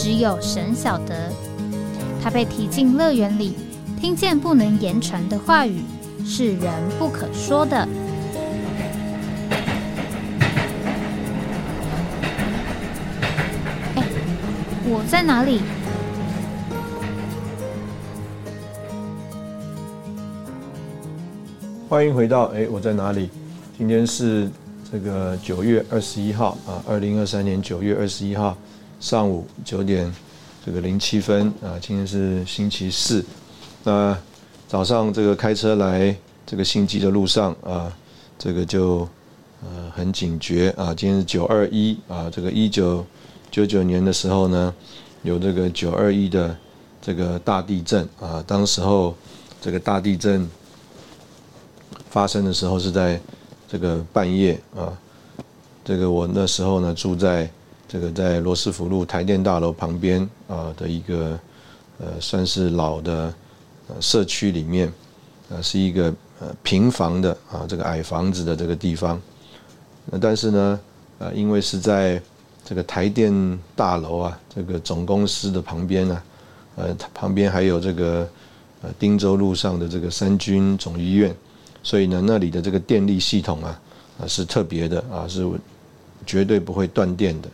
只有神晓得，他被提进乐园里，听见不能言传的话语，是人不可说的。哎，我在哪里？欢迎回到哎，我在哪里？今天是这个九月二十一号啊，二零二三年九月二十一号。上午九点这个零七分啊，今天是星期四。那早上这个开车来这个新基的路上啊，这个就呃很警觉啊。今天是九二一啊，这个一九九九年的时候呢，有这个九二一的这个大地震啊。当时候这个大地震发生的时候是在这个半夜啊。这个我那时候呢住在。这个在罗斯福路台电大楼旁边啊的一个呃算是老的呃社区里面，呃是一个呃平房的啊这个矮房子的这个地方，那但是呢呃因为是在这个台电大楼啊这个总公司的旁边呢，呃旁边还有这个呃汀州路上的这个三军总医院，所以呢那里的这个电力系统啊啊是特别的啊是绝对不会断电的。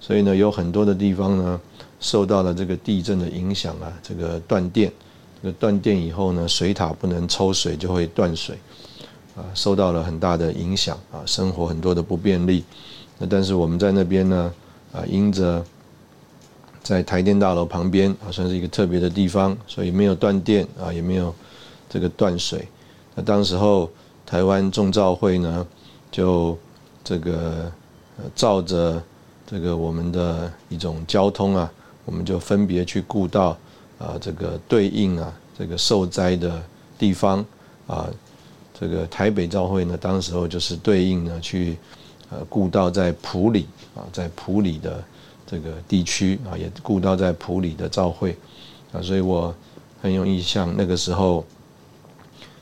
所以呢，有很多的地方呢，受到了这个地震的影响啊，这个断电，这个断电以后呢，水塔不能抽水就会断水，啊，受到了很大的影响啊，生活很多的不便利。那但是我们在那边呢，啊，因着在台电大楼旁边啊，算是一个特别的地方，所以没有断电啊，也没有这个断水。那当时候台湾众造会呢，就这个呃照着。这个我们的一种交通啊，我们就分别去顾到啊，这个对应啊，这个受灾的地方啊，这个台北教会呢，当时候就是对应呢去呃顾到在普里啊，在普里的这个地区啊，也顾到在普里的教会啊，所以我很有印象，那个时候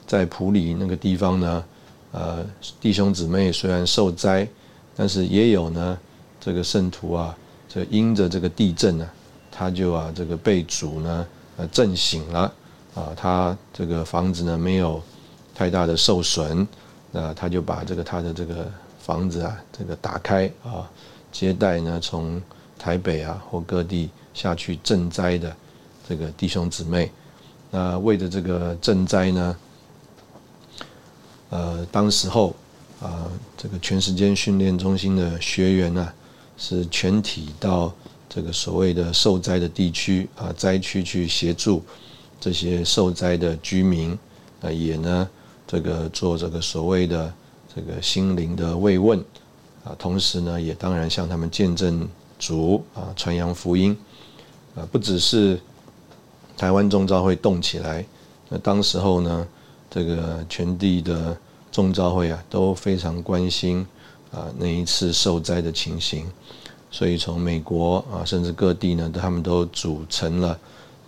在普里那个地方呢，呃，弟兄姊妹虽然受灾，但是也有呢。这个圣徒啊，这因着这个地震呢，他就啊这个被主呢呃震醒了啊，他这个房子呢没有太大的受损，那他就把这个他的这个房子啊这个打开啊，接待呢从台北啊或各地下去赈灾的这个弟兄姊妹，那为着这个赈灾呢，呃，当时候啊这个全时间训练中心的学员呢。是全体到这个所谓的受灾的地区啊灾区去协助这些受灾的居民啊，也呢这个做这个所谓的这个心灵的慰问啊，同时呢也当然向他们见证主啊传扬福音啊，不只是台湾中招会动起来，那当时候呢这个全地的众召会啊都非常关心。啊，那一次受灾的情形，所以从美国啊，甚至各地呢，他们都组成了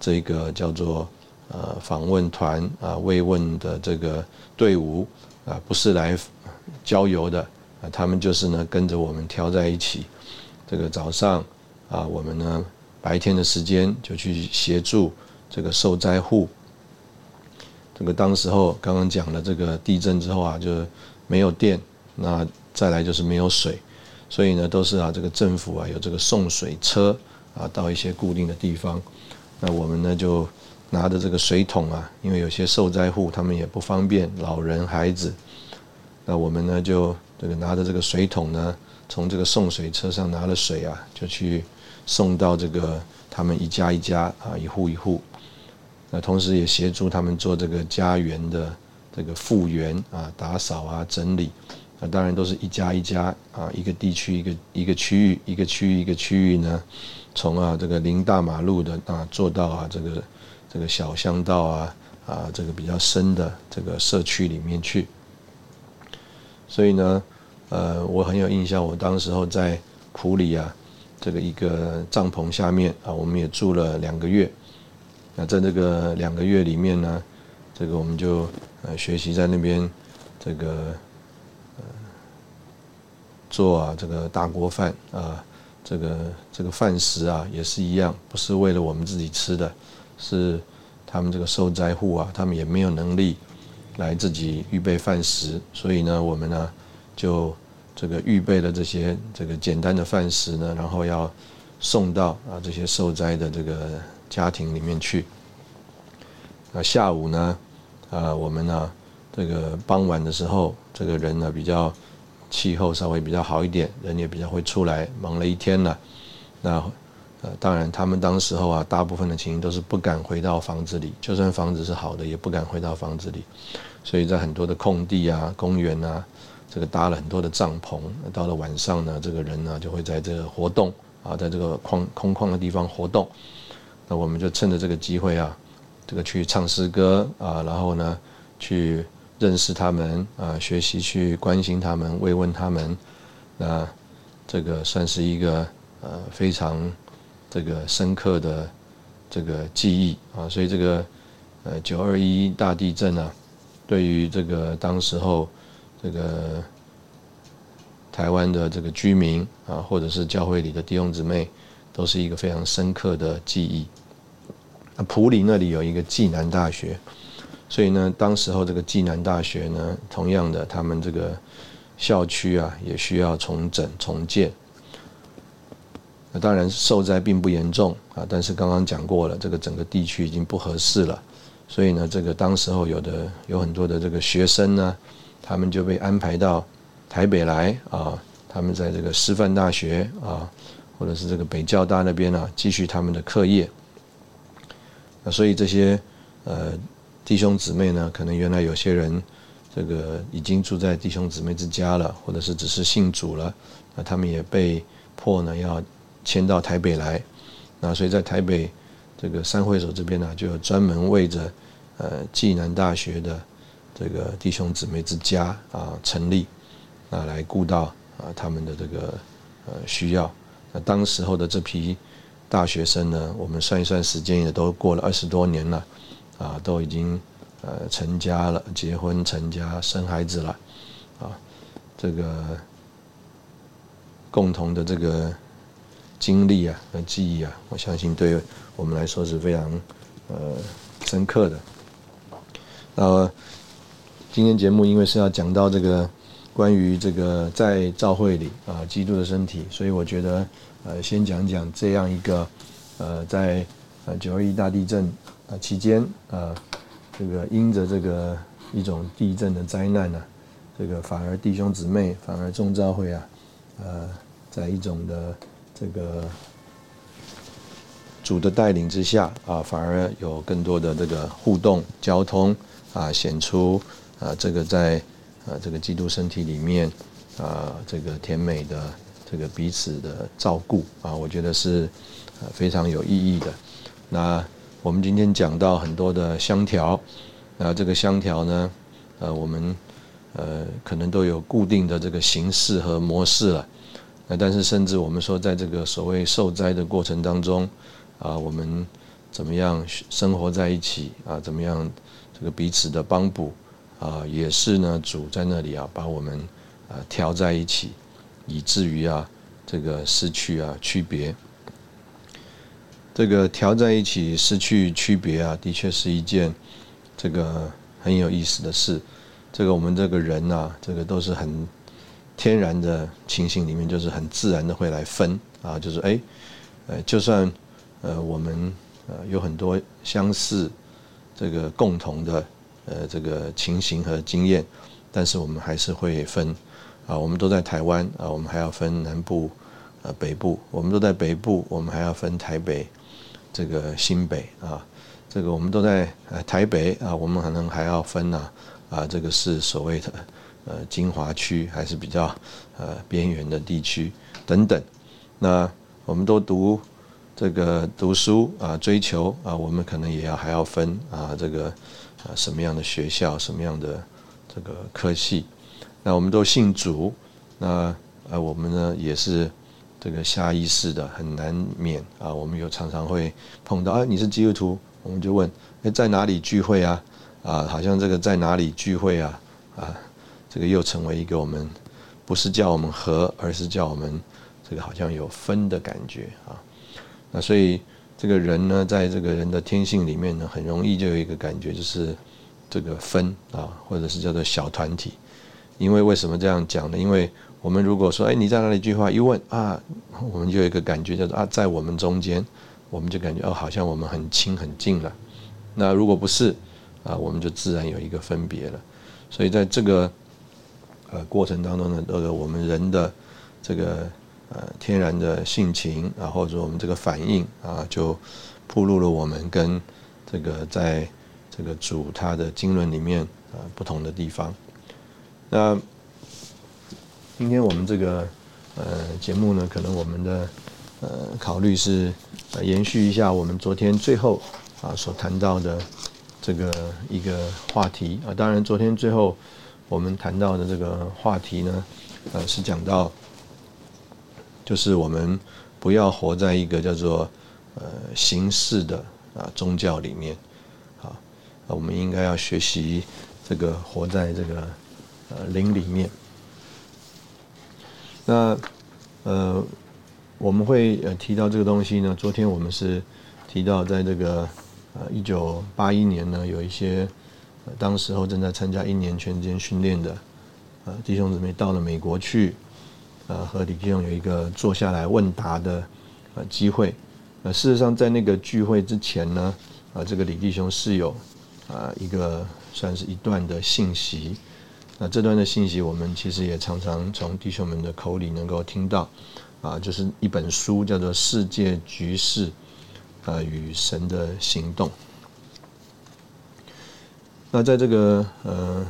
这个叫做呃访问团啊慰问的这个队伍啊，不是来郊游的啊，他们就是呢跟着我们挑在一起。这个早上啊，我们呢白天的时间就去协助这个受灾户。这个当时候刚刚讲了这个地震之后啊，就没有电，那。再来就是没有水，所以呢都是啊这个政府啊有这个送水车啊到一些固定的地方，那我们呢就拿着这个水桶啊，因为有些受灾户他们也不方便，老人孩子，那我们呢就这个拿着这个水桶呢，从这个送水车上拿了水啊，就去送到这个他们一家一家啊一户一户，那同时也协助他们做这个家园的这个复原啊打扫啊整理。那当然都是一家一家啊，一个地区一个一个区域，一个区域一个区域呢，从啊这个临大马路的啊做到啊这个这个小巷道啊啊这个比较深的这个社区里面去。所以呢，呃，我很有印象，我当时候在普里啊这个一个帐篷下面啊，我们也住了两个月。那在这个两个月里面呢，这个我们就呃学习在那边这个。做啊，这个大锅饭啊，这个这个饭食啊，也是一样，不是为了我们自己吃的，是他们这个受灾户啊，他们也没有能力来自己预备饭食，所以呢，我们呢就这个预备了这些这个简单的饭食呢，然后要送到啊这些受灾的这个家庭里面去。那下午呢，啊，我们呢这个傍晚的时候，这个人呢比较。气候稍微比较好一点，人也比较会出来，忙了一天了。那呃，当然他们当时候啊，大部分的情形都是不敢回到房子里，就算房子是好的，也不敢回到房子里。所以在很多的空地啊、公园啊，这个搭了很多的帐篷。到了晚上呢，这个人呢就会在这个活动啊，在这个空空旷的地方活动。那我们就趁着这个机会啊，这个去唱诗歌啊，然后呢去。认识他们啊，学习去关心他们，慰问他们，那这个算是一个呃非常这个深刻的这个记忆啊。所以这个呃九二一大地震啊，对于这个当时候这个台湾的这个居民啊，或者是教会里的弟兄姊妹，都是一个非常深刻的记忆。那普里那里有一个暨南大学。所以呢，当时候这个暨南大学呢，同样的，他们这个校区啊，也需要重整重建。那当然受灾并不严重啊，但是刚刚讲过了，这个整个地区已经不合适了。所以呢，这个当时候有的有很多的这个学生呢，他们就被安排到台北来啊，他们在这个师范大学啊，或者是这个北教大那边啊，继续他们的课业。那所以这些呃。弟兄姊妹呢，可能原来有些人，这个已经住在弟兄姊妹之家了，或者是只是信主了，那他们也被迫呢要迁到台北来，那所以在台北这个三会所这边呢，就有专门为着呃暨南大学的这个弟兄姊妹之家啊成立，啊来顾到啊他们的这个呃需要。那当时候的这批大学生呢，我们算一算时间也都过了二十多年了。啊，都已经呃成家了，结婚成家生孩子了，啊，这个共同的这个经历啊和记忆啊，我相信对我们来说是非常呃深刻的。那今天节目因为是要讲到这个关于这个在教会里啊基督的身体，所以我觉得呃先讲讲这样一个呃在呃九二一大地震。啊，期间啊，这个因着这个一种地震的灾难呢，这个反而弟兄姊妹反而众召会啊，呃，在一种的这个主的带领之下啊，反而有更多的这个互动交通啊，显出啊这个在啊这个基督身体里面啊这个甜美的这个彼此的照顾啊，我觉得是啊非常有意义的。那我们今天讲到很多的香条，啊，这个香条呢，呃，我们呃可能都有固定的这个形式和模式了，那但是甚至我们说，在这个所谓受灾的过程当中，啊，我们怎么样生活在一起啊，怎么样这个彼此的帮补啊，也是呢，主在那里啊，把我们啊调在一起，以至于啊这个失去啊区别。这个调在一起失去区别啊，的确是一件这个很有意思的事。这个我们这个人呐，这个都是很天然的情形里面，就是很自然的会来分啊，就是哎，呃，就算呃我们呃有很多相似这个共同的呃这个情形和经验，但是我们还是会分啊。我们都在台湾啊，我们还要分南部呃北部；我们都在北部，我们还要分台北。这个新北啊，这个我们都在呃台北啊，我们可能还要分呢啊，这个是所谓的呃精华区，还是比较呃边缘的地区等等。那我们都读这个读书啊，追求啊，我们可能也要还要分啊，这个啊什么样的学校，什么样的这个科系。那我们都姓主，那呃我们呢也是这个下意识的很难免啊，我们有常常会碰到，哎，你是基督徒，我们就问，哎，在哪里聚会啊？啊，好像这个在哪里聚会啊？啊，这个又成为一个我们不是叫我们和，而是叫我们这个好像有分的感觉啊。那所以这个人呢，在这个人的天性里面呢，很容易就有一个感觉，就是这个分啊，或者是叫做小团体。因为为什么这样讲呢？因为我们如果说，哎，你在哪里聚会？一问啊，我们就有一个感觉，叫做啊，在我们中间，我们就感觉哦，好像我们很亲很近了。那如果不是，啊，我们就自然有一个分别了，所以在这个呃过程当中呢，这个我们人的这个呃天然的性情啊，或者我们这个反应啊，就铺露了我们跟这个在这个主他的经纶里面啊不同的地方。那今天我们这个呃节目呢，可能我们的呃考虑是延续一下我们昨天最后啊所谈到的。这个一个话题啊，当然昨天最后我们谈到的这个话题呢，呃，是讲到，就是我们不要活在一个叫做呃形式的啊宗教里面，啊，我们应该要学习这个活在这个呃灵里面。那呃，我们会呃提到这个东西呢，昨天我们是提到在这个。呃，一九八一年呢，有一些当时候正在参加一年全间训练的呃弟兄姊妹到了美国去，呃，和李弟兄有一个坐下来问答的呃机会。呃，事实上在那个聚会之前呢，啊，这个李弟兄是有啊一个算是一段的信息。那这段的信息，我们其实也常常从弟兄们的口里能够听到，啊，就是一本书叫做《世界局势》。呃，与神的行动。那在这个呃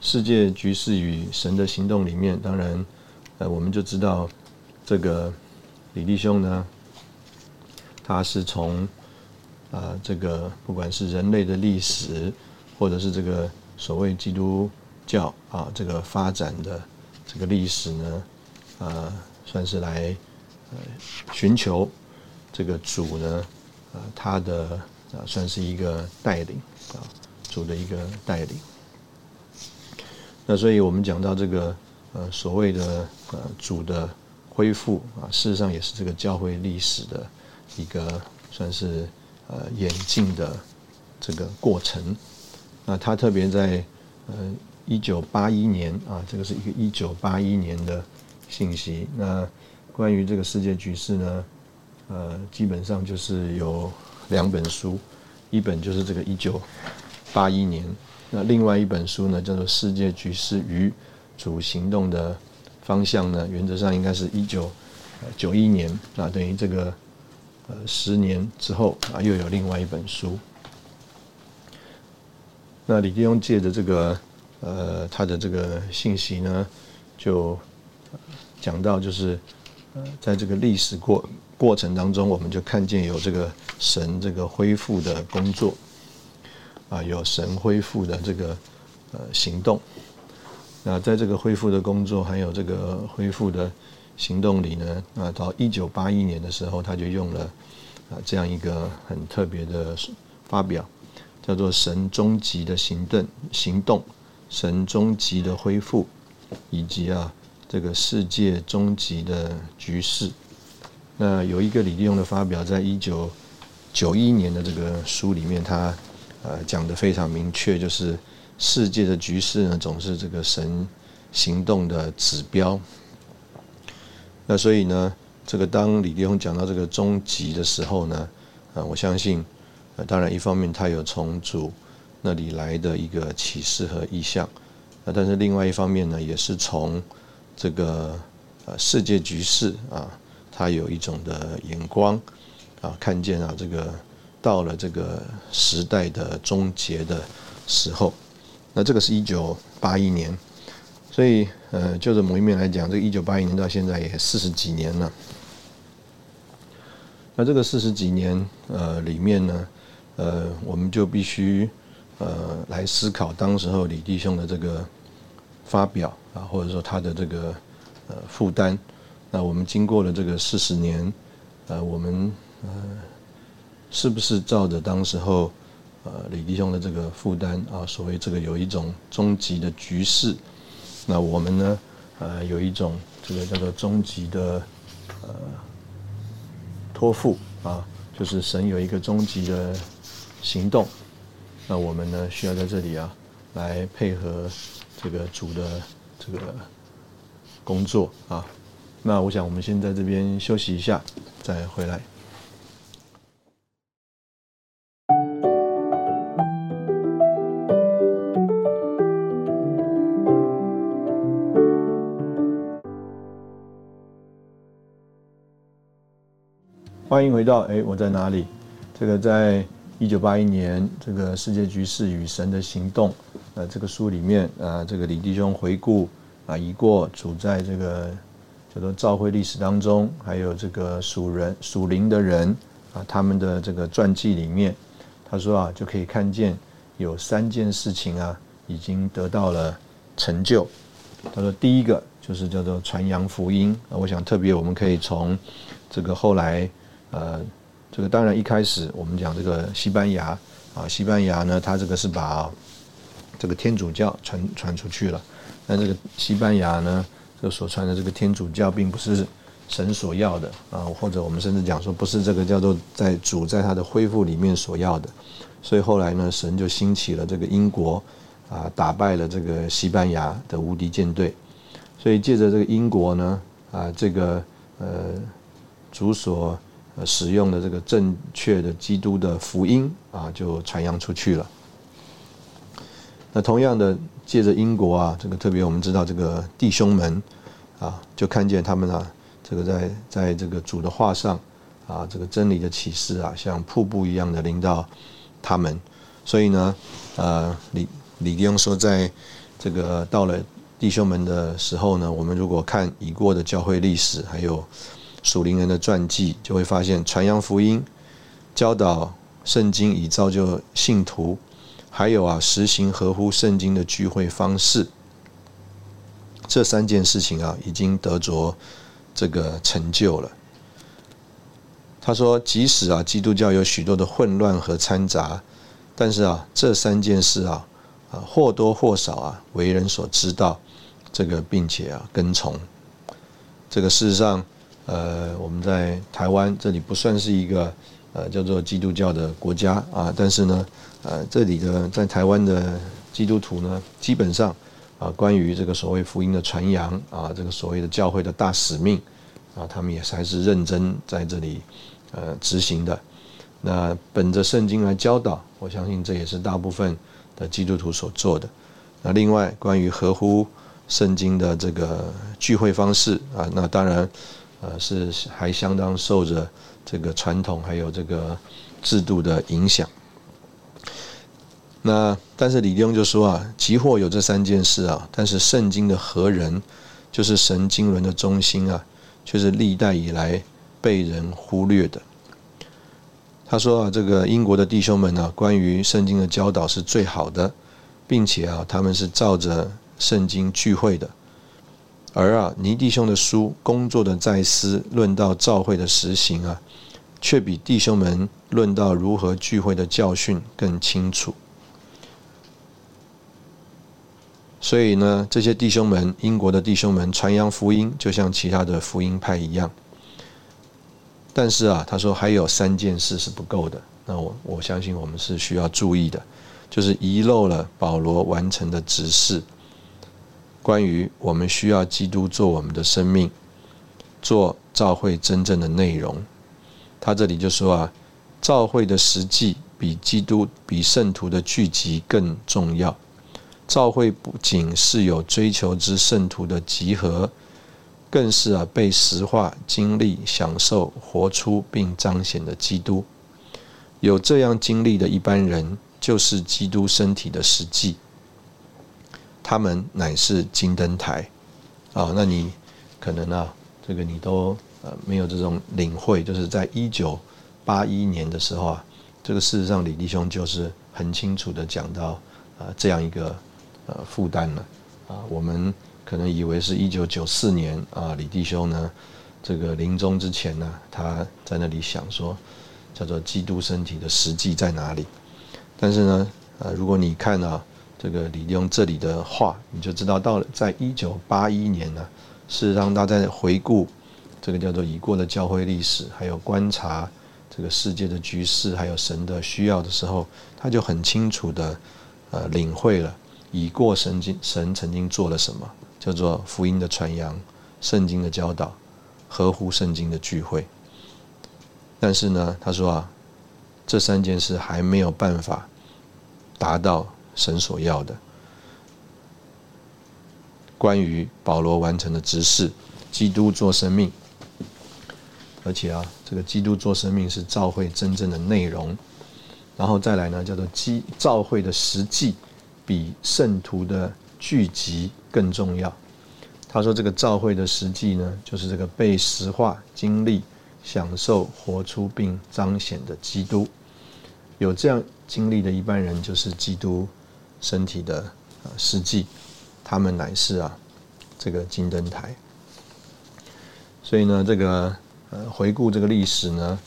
世界局势与神的行动里面，当然，呃，我们就知道这个李弟兄呢，他是从啊这个不管是人类的历史，或者是这个所谓基督教啊这个发展的这个历史呢，啊，算是来呃寻求。这个主呢，呃，他的啊算是一个带领啊，主的一个带领。那所以我们讲到这个呃所谓的呃主的恢复啊，事实上也是这个教会历史的一个算是呃演进的这个过程。那他特别在呃一九八一年啊，这个是一个一九八一年的信息。那关于这个世界局势呢？呃，基本上就是有两本书，一本就是这个一九八一年，那另外一本书呢叫做《世界局势与主行动的方向》呢，原则上应该是一九九一年啊，等于这个呃十年之后啊，又有另外一本书。那李弟兄借着这个呃他的这个信息呢，就讲到就是呃在这个历史过。过程当中，我们就看见有这个神这个恢复的工作，啊，有神恢复的这个呃行动。那在这个恢复的工作，还有这个恢复的行动里呢，啊，到一九八一年的时候，他就用了啊这样一个很特别的发表，叫做“神终极的行动”，行动，神终极的恢复，以及啊这个世界终极的局势。那有一个李利用的发表，在一九九一年的这个书里面，他呃讲的非常明确，就是世界的局势呢，总是这个神行动的指标。那所以呢，这个当李利用讲到这个终极的时候呢，啊，我相信，呃，当然一方面他有重组那里来的一个启示和意向，啊，但是另外一方面呢，也是从这个呃世界局势啊。他有一种的眼光啊，看见啊，这个到了这个时代的终结的时候，那这个是一九八一年。所以，呃，就着某一面来讲，这一九八一年到现在也四十几年了。那这个四十几年，呃，里面呢，呃，我们就必须，呃，来思考当时候李弟兄的这个发表啊，或者说他的这个呃负担。那我们经过了这个四十年，呃，我们呃，是不是照着当时候呃李弟兄的这个负担啊，所谓这个有一种终极的局势？那我们呢？呃，有一种这个叫做终极的呃托付啊，就是神有一个终极的行动。那我们呢，需要在这里啊，来配合这个主的这个工作啊。那我想，我们先在这边休息一下，再回来。欢迎回到哎，我在哪里？这个在一九八一年，这个世界局势与神的行动，呃，这个书里面啊，这个李弟兄回顾啊，已过主在这个叫做教会历史当中，还有这个属人属灵的人啊，他们的这个传记里面，他说啊，就可以看见有三件事情啊，已经得到了成就。他说第一个就是叫做传扬福音啊，我想特别我们可以从这个后来。呃，这个当然一开始我们讲这个西班牙啊，西班牙呢，它这个是把这个天主教传传出去了。但这个西班牙呢，这所传的这个天主教并不是神所要的啊，或者我们甚至讲说不是这个叫做在主在他的恢复里面所要的。所以后来呢，神就兴起了这个英国啊，打败了这个西班牙的无敌舰队。所以借着这个英国呢啊，这个呃主所使用的这个正确的基督的福音啊，就传扬出去了。那同样的，借着英国啊，这个特别我们知道这个弟兄们啊，就看见他们啊，这个在在这个主的话上啊，这个真理的启示啊，像瀑布一样的淋到他们。所以呢，呃，李李弟兄说，在这个到了弟兄们的时候呢，我们如果看已过的教会历史，还有。属灵人的传记就会发现，传扬福音、教导圣经以造就信徒，还有啊，实行合乎圣经的聚会方式，这三件事情啊，已经得着这个成就了。他说，即使啊，基督教有许多的混乱和掺杂，但是啊，这三件事啊，啊或多或少啊，为人所知道，这个并且啊，跟从这个事实上。呃，我们在台湾这里不算是一个呃叫做基督教的国家啊，但是呢，呃，这里的在台湾的基督徒呢，基本上啊，关于这个所谓福音的传扬啊，这个所谓的教会的大使命啊，他们也还是认真在这里呃执行的。那本着圣经来教导，我相信这也是大部分的基督徒所做的。那另外关于合乎圣经的这个聚会方式啊，那当然。呃，是还相当受着这个传统还有这个制度的影响。那但是李丁就说啊，即或有这三件事啊，但是圣经的何人，就是神经纶的中心啊，却是历代以来被人忽略的。他说啊，这个英国的弟兄们呢，关于圣经的教导是最好的，并且啊，他们是照着圣经聚会的。而啊，尼弟兄的书工作的在思，论到教会的实行啊，却比弟兄们论到如何聚会的教训更清楚。所以呢，这些弟兄们，英国的弟兄们传扬福音，就像其他的福音派一样。但是啊，他说还有三件事是不够的。那我我相信我们是需要注意的，就是遗漏了保罗完成的指示。关于我们需要基督做我们的生命，做教会真正的内容，他这里就说啊，教会的实际比基督、比圣徒的聚集更重要。教会不仅是有追求之圣徒的集合，更是啊被实化、经历、享受、活出并彰显的基督。有这样经历的一般人，就是基督身体的实际。他们乃是金灯台啊。那你可能啊，这个你都呃没有这种领会，就是在一九八一年的时候啊，这个事实上李弟兄就是很清楚的讲到啊这样一个呃负担了啊。我们可能以为是一九九四年啊，李弟兄呢这个临终之前呢，他在那里想说。叫做基督身体的实际在哪里？但是呢，呃，如果你看到这个李用这里的话，你就知道到了在一九八一年呢，事实上他在回顾这个叫做已过的教会历史，还有观察这个世界的局势，还有神的需要的时候，他就很清楚的呃领会了已过神经神曾经做了什么，叫做福音的传扬、圣经的教导、合乎圣经的聚会。但是呢，他说啊，这三件事还没有办法达到神所要的。关于保罗完成的执事，基督做生命，而且啊，这个基督做生命是召会真正的内容。然后再来呢，叫做基召会的实际比圣徒的聚集更重要。他说这个召会的实际呢，就是这个被实化经历。享受活出并彰显的基督，有这样经历的一般人，就是基督身体的啊实际，他们乃是啊这个金灯台。所以呢，这个呃回顾这个历史呢，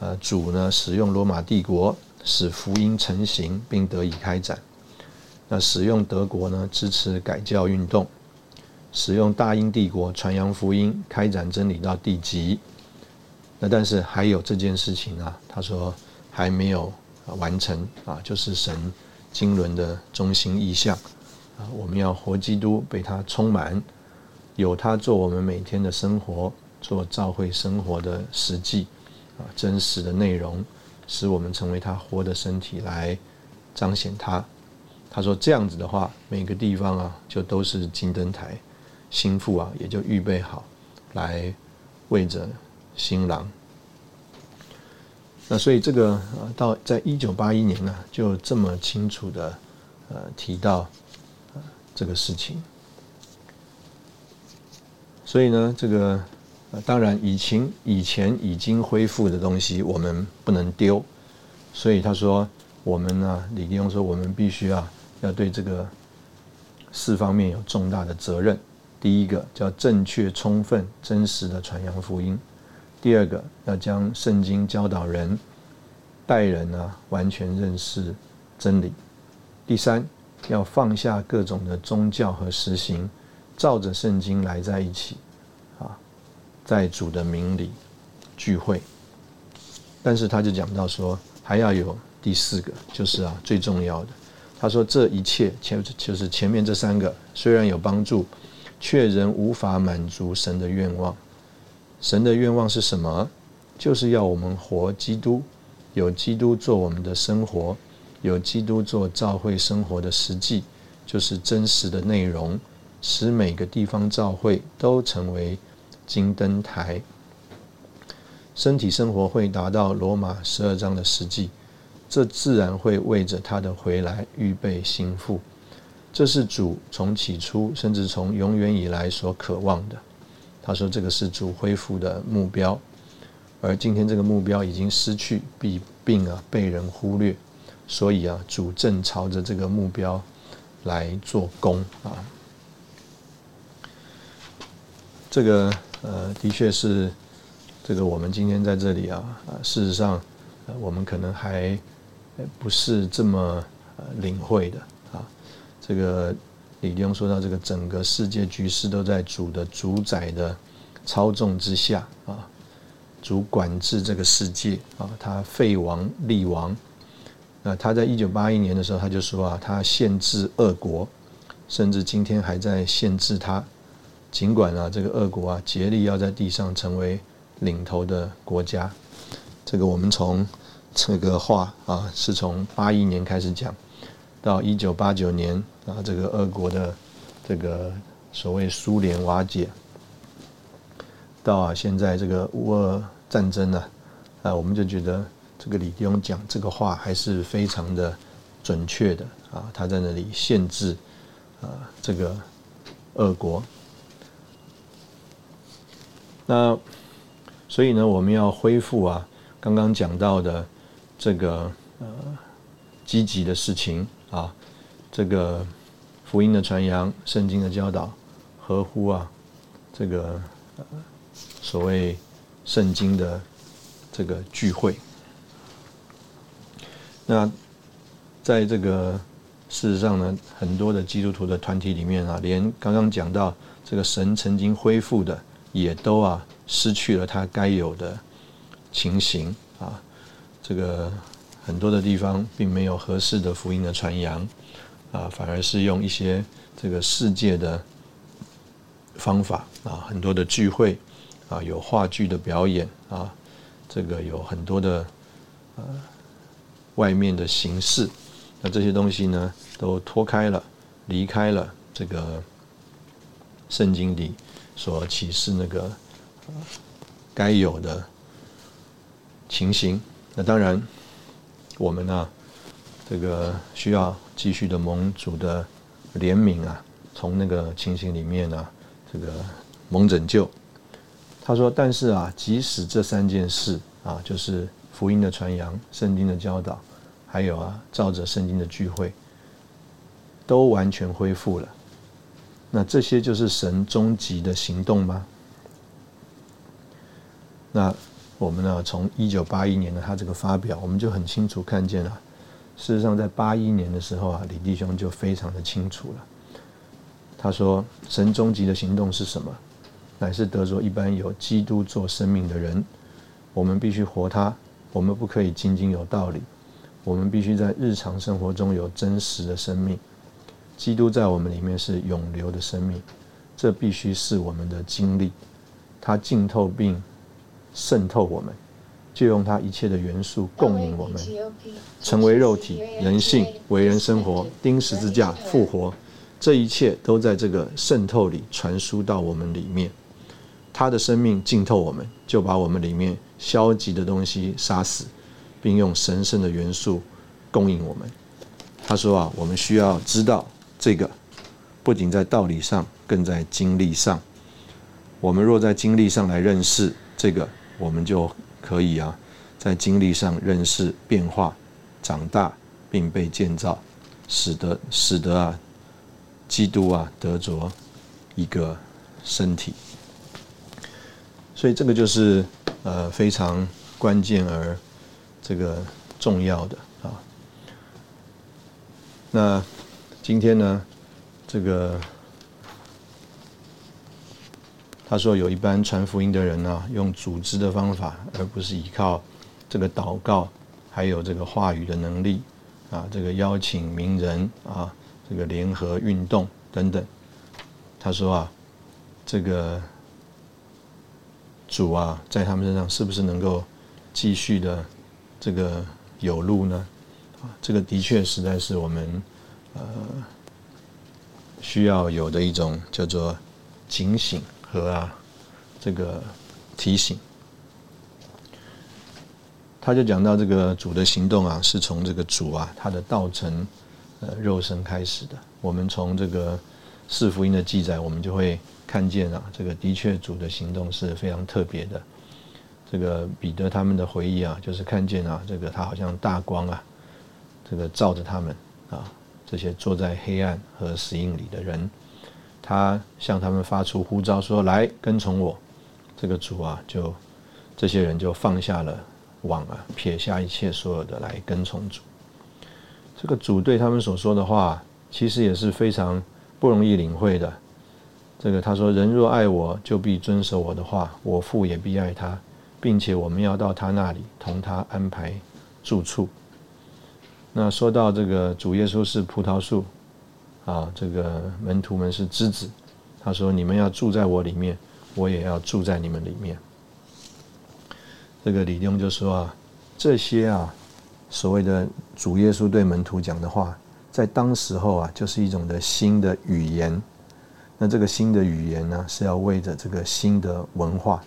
呃主呢使用罗马帝国使福音成型并得以开展，那使用德国呢支持改教运动，使用大英帝国传扬福音开展真理到地极。那但是还有这件事情啊，他说还没有完成啊，就是神经纶的中心意象啊，我们要活基督，被他充满，有他做我们每天的生活，做教会生活的实际啊，真实的内容，使我们成为他活的身体来彰显他。他说这样子的话，每个地方啊，就都是金灯台，心腹啊也就预备好来为着。新郎，那所以这个呃，到在一九八一年呢，就这么清楚的呃提到这个事情。所以呢，这个呃当然以前以前已经恢复的东西，我们不能丢。所以他说，我们呢，李立用说，我们必须啊，要对这个四方面有重大的责任。第一个叫正确、充分、真实的传扬福音。第二个要将圣经教导人、待人啊，完全认识真理。第三，要放下各种的宗教和实行，照着圣经来在一起，啊，在主的名里聚会。但是他就讲到说，还要有第四个，就是啊最重要的。他说这一切前就是前面这三个虽然有帮助，却仍无法满足神的愿望。神的愿望是什么？就是要我们活基督，有基督做我们的生活，有基督做教会生活的实际，就是真实的内容，使每个地方教会都成为金灯台。身体生活会达到罗马十二章的实际，这自然会为着他的回来预备心腹。这是主从起初，甚至从永远以来所渴望的。他说：“这个是主恢复的目标，而今天这个目标已经失去，并并啊被人忽略，所以啊主正朝着这个目标来做工啊。这个呃的确是这个我们今天在这里啊啊事实上我们可能还不是这么呃领会的啊这个。”李弟兄说到，这个整个世界局势都在主的主宰的操纵之下啊，主管制这个世界啊，他废王立王。那他在一九八一年的时候，他就说啊，他限制俄国，甚至今天还在限制他。尽管啊，这个俄国啊，竭力要在地上成为领头的国家。这个我们从这个话啊，是从八一年开始讲。到一九八九年啊，这个俄国的这个所谓苏联瓦解，到啊现在这个乌俄战争呢，啊，我们就觉得这个李弟兄讲这个话还是非常的准确的啊。他在那里限制啊这个俄国。那所以呢，我们要恢复啊刚刚讲到的这个呃积极的事情啊，这个福音的传扬、圣经的教导，合乎啊这个所谓圣经的这个聚会。那在这个事实上呢，很多的基督徒的团体里面啊，连刚刚讲到这个神曾经恢复的，也都啊失去了它该有的情形啊。这个很多的地方并没有合适的福音的传扬啊，反而是用一些这个世界的方法啊，很多的聚会啊，有话剧的表演啊，这个有很多的呃。外面的形式，那这些东西呢，都脱开了，离开了这个圣经里所启示那个该有的情形。那当然，我们呢，这个需要继续的蒙主的怜悯啊，从那个情形里面呢，这个蒙拯救。他说：“但是啊，即使这三件事啊，就是。”福音的传扬、圣经的教导，还有啊，照着圣经的聚会，都完全恢复了。那这些就是神终极的行动吗？那我们呢？从一九八一年的他这个发表，我们就很清楚看见了。事实上，在八一年的时候啊，李弟兄就非常的清楚了。他说：“神终极的行动是什么？乃是得着一般有基督做生命的人，我们必须活他。”我们不可以仅仅有道理，我们必须在日常生活中有真实的生命。基督在我们里面是永留的生命，这必须是我们的经历。它浸透并渗透我们，就用他一切的元素供应我们，成为肉体、人性、为人生活、钉十字架、复活，这一切都在这个渗透里传输到我们里面。他的生命浸透我们，就把我们里面消极的东西杀死，并用神圣的元素供应我们。他说啊，我们需要知道这个，不仅在道理上，更在经历上。我们若在经历上来认识这个，我们就可以啊，在经历上认识变化、长大，并被建造，使得使得啊，基督啊得着一个身体。所以这个就是呃非常关键而这个重要的啊。那今天呢，这个他说有一般传福音的人呢，用组织的方法，而不是依靠这个祷告，还有这个话语的能力啊，这个邀请名人啊，这个联合运动等等。他说啊，这个。主啊，在他们身上是不是能够继续的这个有路呢？啊，这个的确实在是我们呃需要有的一种叫做警醒和啊这个提醒。他就讲到这个主的行动啊，是从这个主啊他的道成呃肉身开始的。我们从这个四福音的记载，我们就会。看见啊，这个的确主的行动是非常特别的。这个彼得他们的回忆啊，就是看见啊，这个他好像大光啊，这个照着他们啊，这些坐在黑暗和死荫里的人，他向他们发出呼召说：“来跟从我。”这个主啊，就这些人就放下了网啊，撇下一切所有的来跟从主。这个主对他们所说的话，其实也是非常不容易领会的。这个他说：“人若爱我，就必遵守我的话；我父也必爱他，并且我们要到他那里，同他安排住处。”那说到这个主耶稣是葡萄树，啊，这个门徒们是之子。他说：“你们要住在我里面，我也要住在你们里面。”这个李兄就说啊：“这些啊，所谓的主耶稣对门徒讲的话，在当时候啊，就是一种的新的语言。”那这个新的语言呢，是要为着这个新的文化，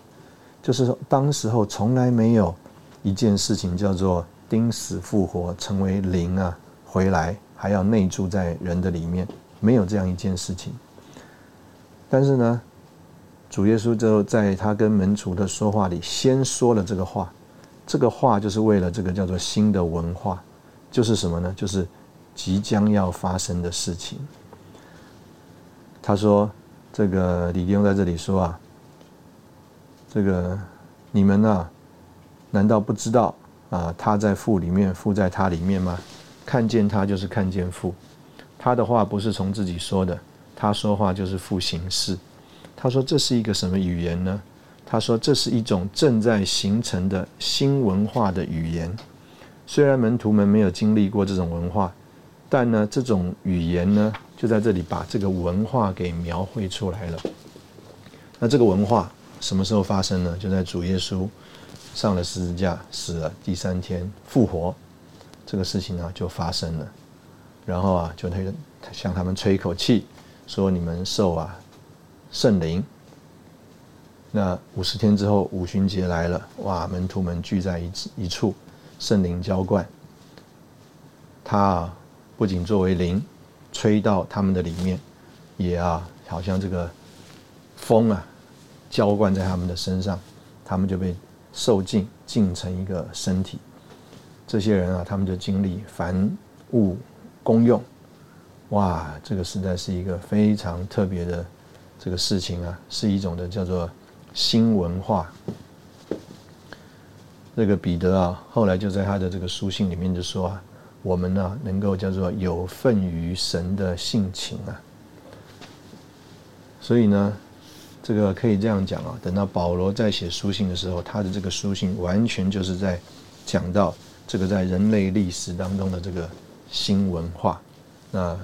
就是说，当时候从来没有一件事情叫做钉死复活，成为灵啊，回来还要内住在人的里面，没有这样一件事情。但是呢，主耶稣就在他跟门徒的说话里，先说了这个话，这个话就是为了这个叫做新的文化，就是什么呢？就是即将要发生的事情。他说：“这个李弟兄在这里说啊，这个你们呢，难道不知道啊？他在父里面，父在他里面吗？看见他就是看见父。他的话不是从自己说的，他说话就是父行事。他说这是一个什么语言呢？他说这是一种正在形成的新文化的语言。虽然门徒们没有经历过这种文化，但呢，这种语言呢。”就在这里把这个文化给描绘出来了。那这个文化什么时候发生呢？就在主耶稣上了十字架死了第三天复活，这个事情呢就发生了。然后啊，就他向他们吹一口气，说：“你们受啊圣灵。”那五十天之后，五旬节来了，哇！门徒们聚在一一处，圣灵浇灌。他啊，不仅作为灵。吹到他们的里面，也啊，好像这个风啊，浇灌在他们的身上，他们就被受尽，尽成一个身体。这些人啊，他们就经历凡物公用，哇，这个实在是一个非常特别的这个事情啊，是一种的叫做新文化。这个彼得啊，后来就在他的这个书信里面就说啊。我们呢，能够叫做有份于神的性情啊，所以呢，这个可以这样讲啊。等到保罗在写书信的时候，他的这个书信完全就是在讲到这个在人类历史当中的这个新文化。那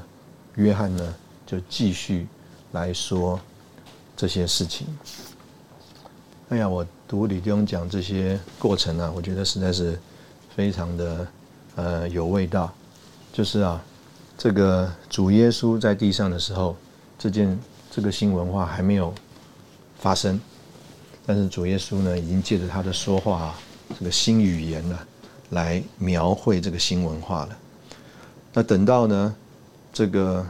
约翰呢，就继续来说这些事情。哎呀，我读李弟兄讲这些过程啊，我觉得实在是非常的。呃，有味道，就是啊，这个主耶稣在地上的时候，这件这个新文化还没有发生，但是主耶稣呢，已经借着他的说话，这个新语言呢，来描绘这个新文化了。那等到呢，这个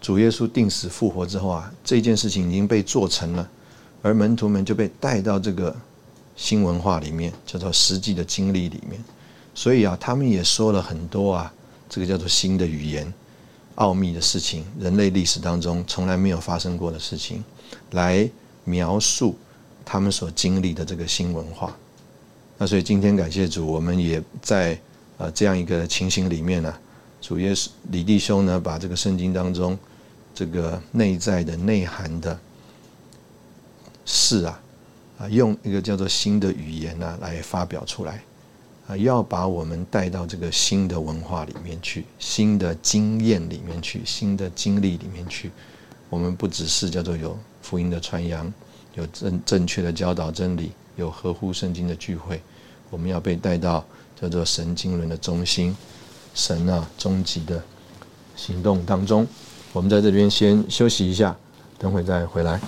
主耶稣定死复活之后啊，这件事情已经被做成了，而门徒们就被带到这个新文化里面，叫做实际的经历里面。所以啊，他们也说了很多啊，这个叫做新的语言、奥秘的事情，人类历史当中从来没有发生过的事情，来描述他们所经历的这个新文化。所以今天感谢主，我们也在呃这样一个情形里面呢，主耶稣李弟兄呢，把这个圣经当中这个内在的内涵的事啊，啊，用一个叫做新的语言呢来发表出来。啊，要把我们带到这个新的文化里面去，新的经验里面去，新的经历里面去。我们不只是叫做有福音的传扬，有正正确的教导真理，有合乎圣经的聚会。我们要被带到叫做神经轮的中心，神啊终极的行动当中。我们在这边先休息一下，等会再回来。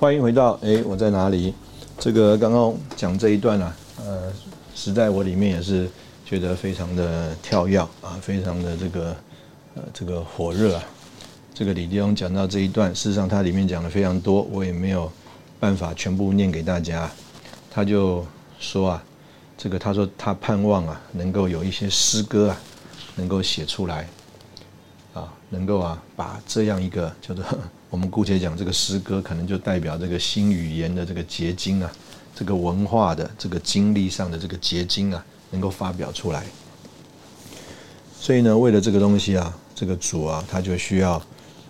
欢迎回到哎，我在哪里？这个刚刚讲这一段啊，呃，实在我里面也是觉得非常的跳跃啊，非常的这个呃这个火热啊。这个李弟兄讲到这一段，事实上他里面讲的非常多，我也没有办法全部念给大家。他就说啊，这个他说他盼望啊，能够有一些诗歌啊，能够写出来啊，能够啊把这样一个叫做。我们姑且讲这个诗歌，可能就代表这个新语言的这个结晶啊，这个文化的这个经历上的这个结晶啊，能够发表出来。所以呢，为了这个东西啊，这个主啊，他就需要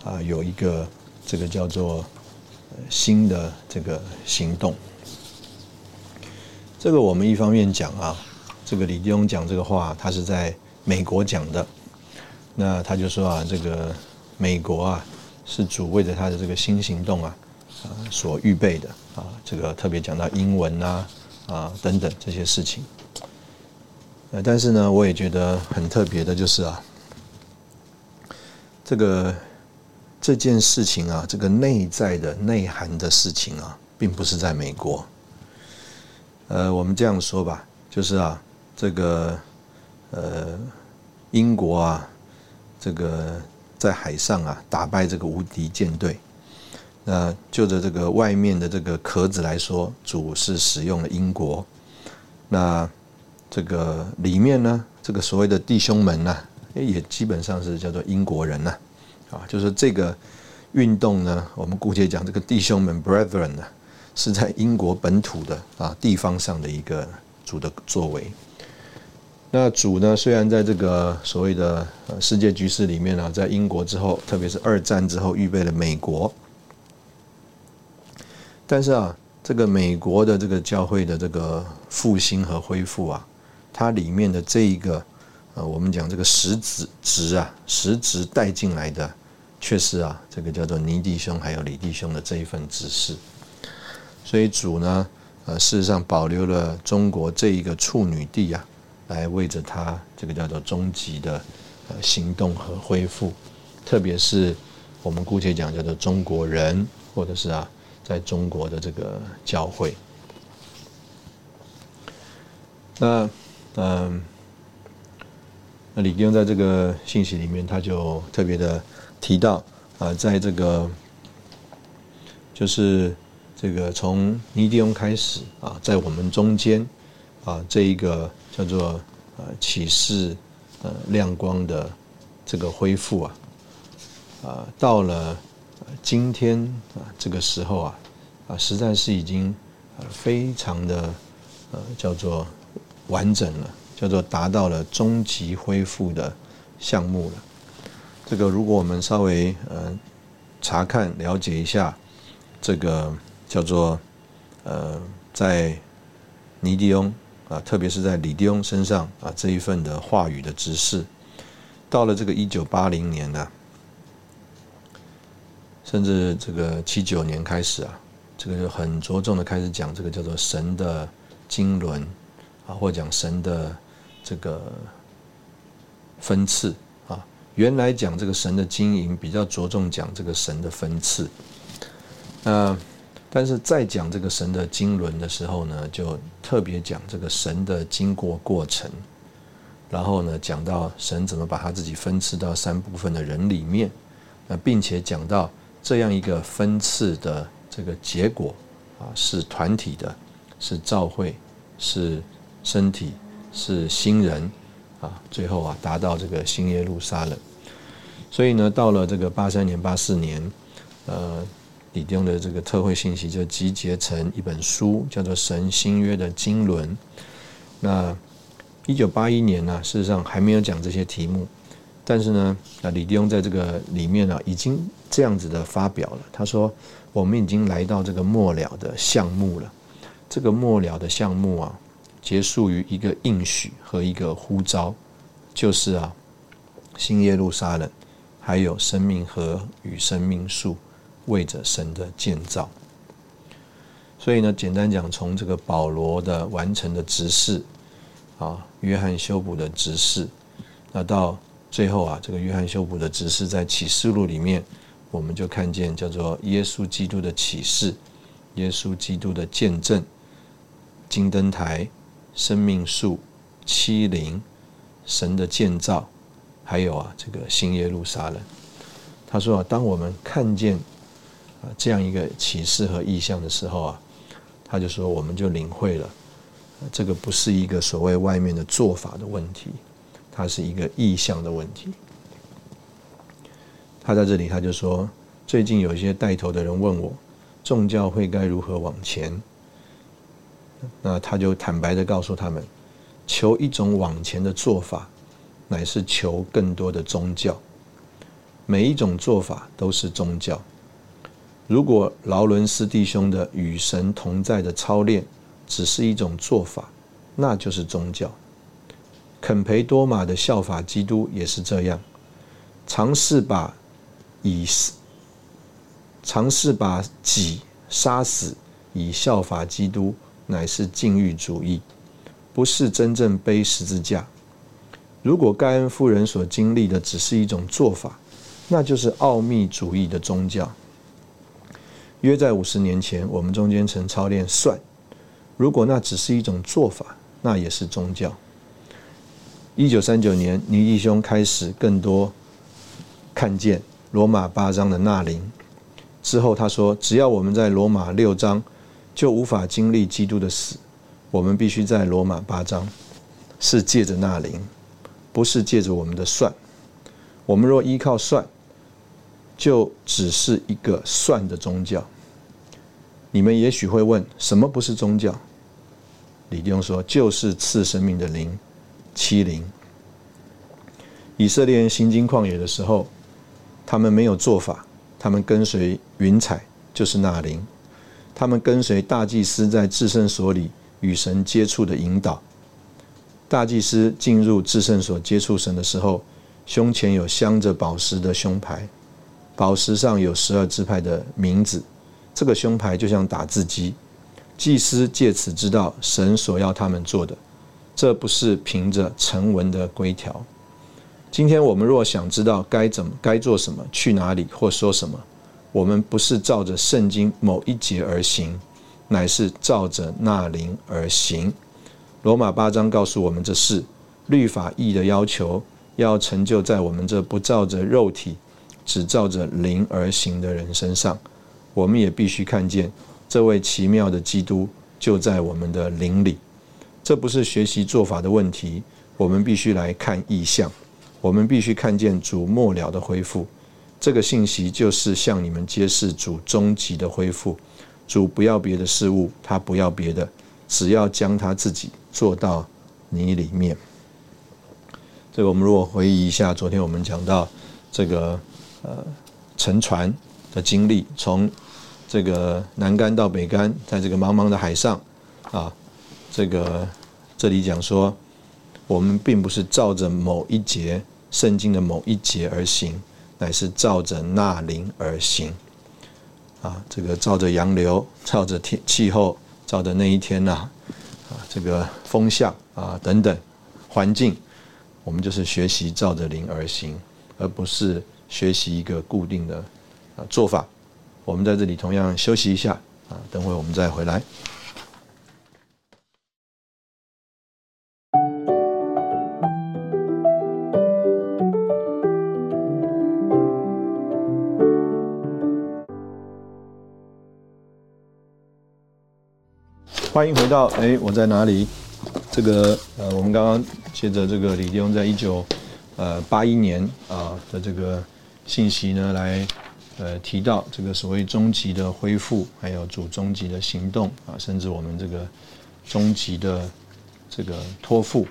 啊有一个这个叫做新的这个行动。这个我们一方面讲啊，这个李弟兄讲这个话，他是在美国讲的，那他就说啊，这个美国啊。是主为着他的这个新行动啊，所预备的啊，这个特别讲到英文啊啊等等这些事情。呃，但是呢，我也觉得很特别的就是啊，这个这件事情啊，这个内在的内涵的事情啊，并不是在美国。呃，我们这样说吧，就是啊，这个呃，英国啊，这个在海上啊，打败这个无敌舰队。那就着这个外面的这个壳子来说，主是使用了英国。那这个里面呢，这个所谓的弟兄们呢，也基本上是叫做英国人呐。啊，就是这个运动呢，我们姑且讲这个弟兄们 （brethren） 呢。是在英国本土的啊地方上的一个主的作为。那主呢，虽然在这个所谓的世界局势里面呢，在英国之后，特别是二战之后，预备了美国。但是啊，这个美国的这个教会的这个复兴和恢复啊，它里面的这一个呃，我们讲这个实质值啊，实质带进来的，却是啊，这个叫做尼弟兄还有李弟兄的这一份指示。所以主呢，呃，事实上保留了中国这一个处女地啊，来为着他这个叫做终极的呃行动和恢复，特别是我们姑且讲叫做中国人，或者是啊，在中国的这个教会。那嗯，那李丁在这个信息里面，他就特别的提到啊，在这个就是。这个从尼迪翁开始啊，在我们中间啊，这一个叫做呃启示呃亮光的这个恢复啊，啊到了今天啊这个时候啊啊实在是已经呃非常的呃叫做完整了，叫做达到了终极恢复的项目了。这个如果我们稍微呃查看了解一下这个。叫做，呃，在尼迪翁啊，特别是在李迪翁身上啊，这一份的话语的指示，到了这个一九八零年呢，甚至这个七九年开始啊，这个就很着重的开始讲这个叫做神的经纶啊，或讲神的这个分次啊。原来讲这个神的经营比较着重讲这个神的分次，那。但是在讲这个神的经纶的时候呢，就特别讲这个神的经过过程，然后呢讲到神怎么把他自己分赐到三部分的人里面，那并且讲到这样一个分次的这个结果啊，是团体的，是召会，是身体，是新人啊，最后啊达到这个新耶路撒冷。所以呢，到了这个八三年、八四年，呃。李丁的这个特会信息就集结成一本书，叫做《神新约的经纶》。那一九八一年呢，事实上还没有讲这些题目，但是呢，啊，李丁在这个里面呢，已经这样子的发表了。他说：“我们已经来到这个末了的项目了。这个末了的项目啊，结束于一个应许和一个呼召，就是啊，新耶路撒冷，还有生命河与生命树。”为着神的建造，所以呢，简单讲，从这个保罗的完成的执事啊，约翰修补的执事，那到最后啊，这个约翰修补的指示在启示录里面，我们就看见叫做耶稣基督的启示，耶稣基督的见证，金灯台、生命树、七灵、神的建造，还有啊，这个新耶路撒冷。他说啊，当我们看见。啊，这样一个启示和意象的时候啊，他就说，我们就领会了，这个不是一个所谓外面的做法的问题，它是一个意向的问题。他在这里他就说，最近有一些带头的人问我，众教会该如何往前？那他就坦白的告诉他们，求一种往前的做法，乃是求更多的宗教。每一种做法都是宗教。如果劳伦斯弟兄的与神同在的操练只是一种做法，那就是宗教。肯培多玛的效法基督也是这样，尝试把以尝试把己杀死以效法基督，乃是禁欲主义，不是真正背十字架。如果盖恩夫人所经历的只是一种做法，那就是奥秘主义的宗教。约在五十年前，我们中间曾操练算，如果那只是一种做法，那也是宗教。一九三九年，尼弟兄开始更多看见罗马八章的纳灵。之后他说：“只要我们在罗马六章，就无法经历基督的死。我们必须在罗马八章，是借着纳灵，不是借着我们的算。我们若依靠算，就只是一个算的宗教。你们也许会问：什么不是宗教？李弟兄说：就是赐生命的灵。”欺凌以色列人行经旷野的时候，他们没有做法，他们跟随云彩，就是那灵；他们跟随大祭司在至圣所里与神接触的引导。大祭司进入至圣所接触神的时候，胸前有镶着宝石的胸牌，宝石上有十二支派的名字，这个胸牌就像打字机，祭司借此知道神所要他们做的。这不是凭着成文的规条。今天我们若想知道该怎么、该做什么、去哪里或说什么，我们不是照着圣经某一节而行，乃是照着那灵而行。罗马八章告诉我们这事：律法义的要求要成就在我们这不照着肉体、只照着灵而行的人身上。我们也必须看见这位奇妙的基督就在我们的灵里。这不是学习做法的问题，我们必须来看意象，我们必须看见主末了的恢复。这个信息就是向你们揭示主终极的恢复。主不要别的事物，他不要别的，只要将他自己做到你里面。这个我们如果回忆一下，昨天我们讲到这个呃沉船的经历，从这个南竿到北竿，在这个茫茫的海上啊。这个这里讲说，我们并不是照着某一节圣经的某一节而行，乃是照着那灵而行。啊，这个照着洋流，照着天气候，照着那一天呐，啊，这个风向啊等等环境，我们就是学习照着灵而行，而不是学习一个固定的啊做法。我们在这里同样休息一下啊，等会我们再回来。欢迎回到哎，我在哪里？这个呃，我们刚刚接着这个李弟兄在一九呃八一年啊的这个信息呢，来呃提到这个所谓终极的恢复，还有主终极的行动啊，甚至我们这个终极的这个托付。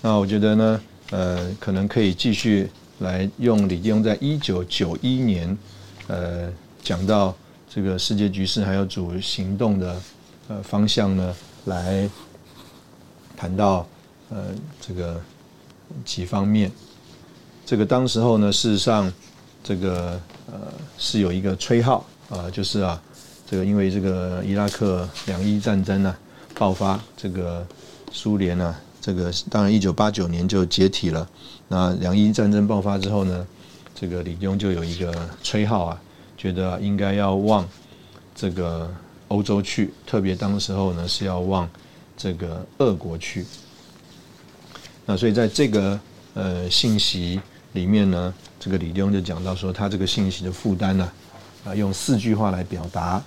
那我觉得呢，呃，可能可以继续来用李弟兄在一九九一年呃讲到这个世界局势还有主行动的。呃，方向呢，来谈到呃这个几方面。这个当时候呢，事实上这个呃是有一个吹号啊，就是啊，这个因为这个伊拉克两伊战争呢爆发，这个苏联呢，这个当然一九八九年就解体了。那两伊战争爆发之后呢，这个李庸就有一个吹号啊，觉得应该要往这个。欧洲去，特别当时候呢是要往这个俄国去。那所以在这个呃信息里面呢，这个李弟兄就讲到说，他这个信息的负担呢，啊用四句话来表达。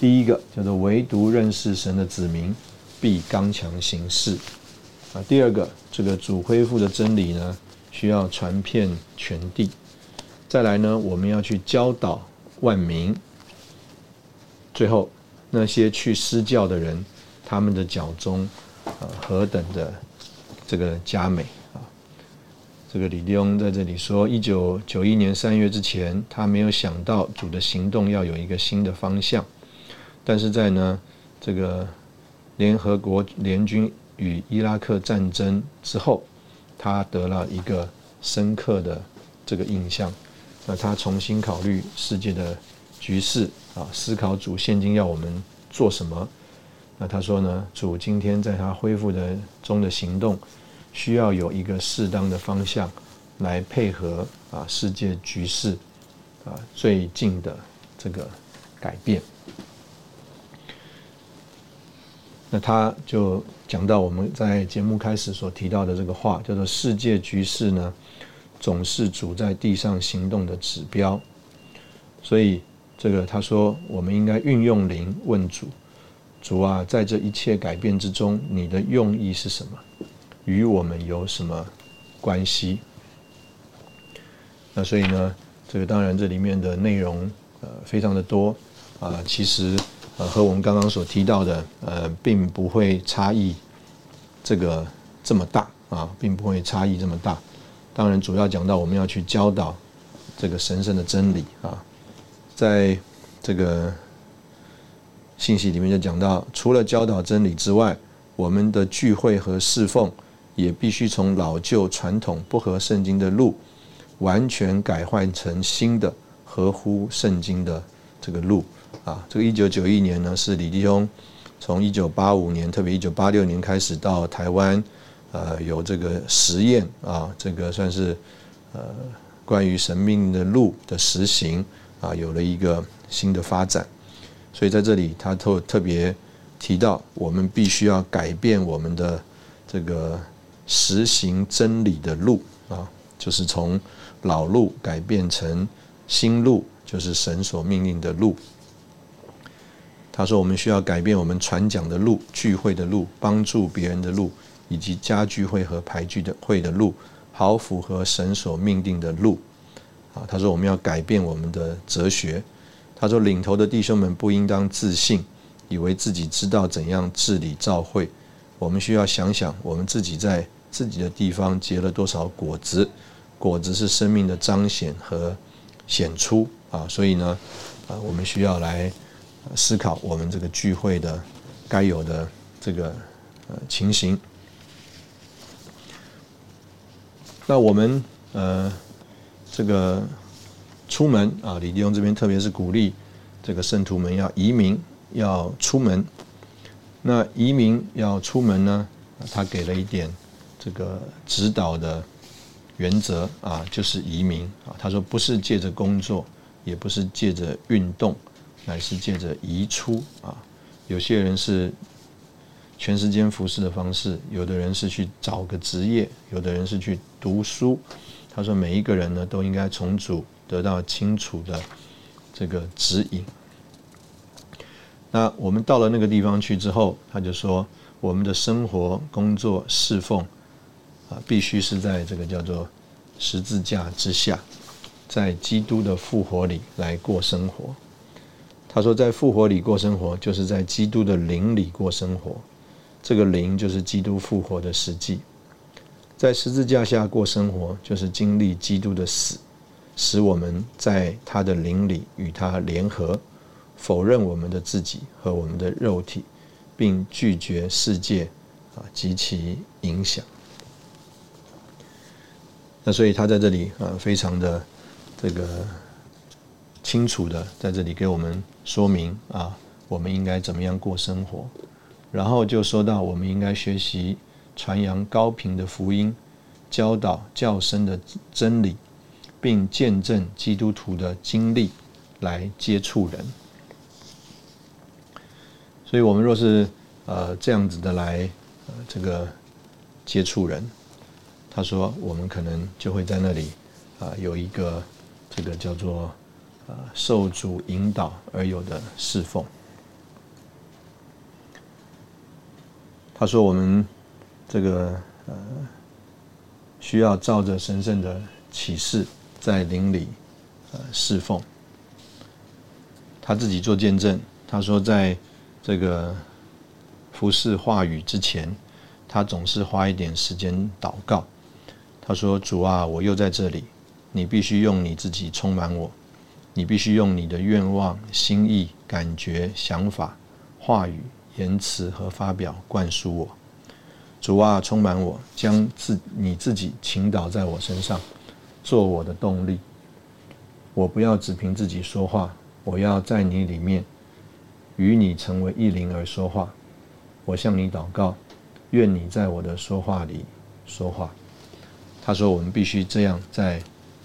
第一个叫做唯独认识神的子民必刚强行事。啊，第二个这个主恢复的真理呢，需要传遍全地。再来呢，我们要去教导万民。最后。那些去施教的人，他们的脚中，呃，何等的这个佳美啊！这个李弟兄在这里说，一九九一年三月之前，他没有想到主的行动要有一个新的方向，但是在呢这个联合国联军与伊拉克战争之后，他得了一个深刻的这个印象，那他重新考虑世界的局势。啊，思考主现今要我们做什么？那他说呢，主今天在他恢复的中的行动，需要有一个适当的方向来配合啊世界局势啊最近的这个改变。那他就讲到我们在节目开始所提到的这个话，叫做“世界局势呢，总是主在地上行动的指标”。所以这个他说，我们应该运用灵问主：主啊，在这一切改变之中，你的用意是什么？与我们有什么关系？那所以呢，这个当然这里面的内容呃非常的多啊，其实。呃，和我们刚刚所提到的，呃，并不会差异这个这么大啊，并不会差异这么大。当然，主要讲到我们要去教导这个神圣的真理啊，在这个信息里面就讲到，除了教导真理之外，我们的聚会和侍奉也必须从老旧传统不合圣经的路，完全改换成新的合乎圣经的这个路。啊，这个一九九一年呢，是李弟兄从一九八五年，特别一九八六年开始到台湾，呃，有这个实验啊，这个算是呃关于神命的路的实行啊，有了一个新的发展。所以在这里，他特特别提到，我们必须要改变我们的这个实行真理的路啊，就是从老路改变成新路，就是神所命令的路。他说：“我们需要改变我们传讲的路、聚会的路、帮助别人的路，以及家聚会和排聚的会的路，好符合神所命定的路。”啊，他说：“我们要改变我们的哲学。”他说：“领头的弟兄们不应当自信，以为自己知道怎样治理教会。我们需要想想，我们自己在自己的地方结了多少果子？果子是生命的彰显和显出啊！所以呢，啊，我们需要来。”思考我们这个聚会的该有的这个情形。那我们呃这个出门啊，李弟兄这边特别是鼓励这个圣徒们要移民，要出门。那移民要出门呢，他给了一点这个指导的原则啊，就是移民啊。他说不是借着工作，也不是借着运动。乃是借着移出啊，有些人是全时间服侍的方式，有的人是去找个职业，有的人是去读书。他说，每一个人呢都应该从主得到清楚的这个指引。那我们到了那个地方去之后，他就说，我们的生活、工作、侍奉啊，必须是在这个叫做十字架之下，在基督的复活里来过生活。他说，在复活里过生活，就是在基督的灵里过生活。这个灵就是基督复活的实际。在十字架下过生活，就是经历基督的死，使我们在他的灵里与他联合，否认我们的自己和我们的肉体，并拒绝世界啊及其影响。那所以他在这里啊，非常的这个。清楚的在这里给我们说明啊，我们应该怎么样过生活，然后就说到我们应该学习传扬高频的福音，教导较深的真理，并见证基督徒的经历来接触人。所以，我们若是呃这样子的来呃这个接触人，他说我们可能就会在那里啊有一个这个叫做。呃，受主引导而有的侍奉。他说：“我们这个呃，需要照着神圣的启示，在灵里呃侍奉。”他自己做见证，他说：“在这个服侍话语之前，他总是花一点时间祷告。他说：‘主啊，我又在这里，你必须用你自己充满我。’”你必须用你的愿望、心意、感觉、想法、话语、言辞和发表灌输我。主啊，充满我，将自你自己倾倒在我身上，做我的动力。我不要只凭自己说话，我要在你里面与你成为一灵而说话。我向你祷告，愿你在我的说话里说话。他说我们必须这样在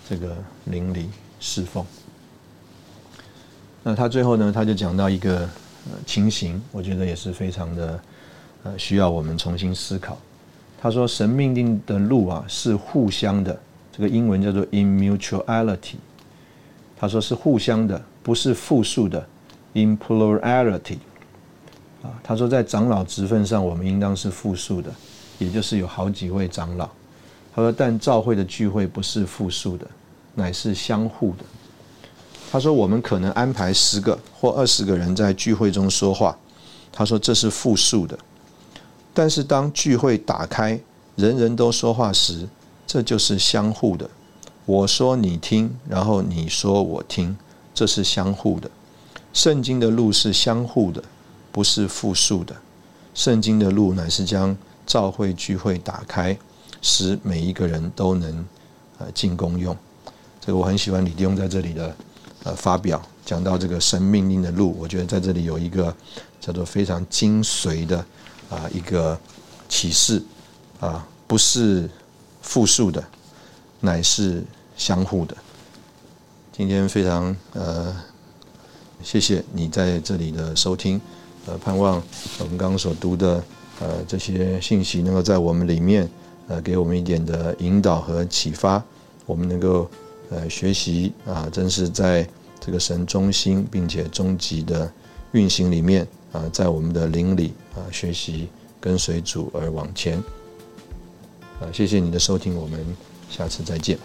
这个灵里侍奉。那他最后呢，他就讲到一个情形，我觉得也是非常的需要我们重新思考。他说神命令的路啊是互相的，这个英文叫做 ‘immutuality’。他说是互相的，不是复数的 in plurality。啊，他说在长老职分上，我们应当是复数的，也就是有好几位长老。他说，但教会的聚会不是复数的，乃是相互的。他说：“我们可能安排十个或二十个人在聚会中说话。”他说：“这是复数的。但是当聚会打开，人人都说话时，这就是相互的。我说你听，然后你说我听，这是相互的。圣经的路是相互的，不是复数的。圣经的路乃是将教会聚会打开，使每一个人都能呃进公用。这个我很喜欢李弟兄在这里的。”呃，发表讲到这个神命令的路，我觉得在这里有一个叫做非常精髓的啊一个启示啊，不是复数的，乃是相互的。今天非常呃，谢谢你在这里的收听，呃，盼望我们刚刚所读的呃这些信息能够在我们里面呃给我们一点的引导和启发，我们能够。呃，学习啊，真是在这个神中心并且终极的运行里面啊，在我们的灵里啊，学习跟随主而往前。啊，谢谢你的收听，我们下次再见。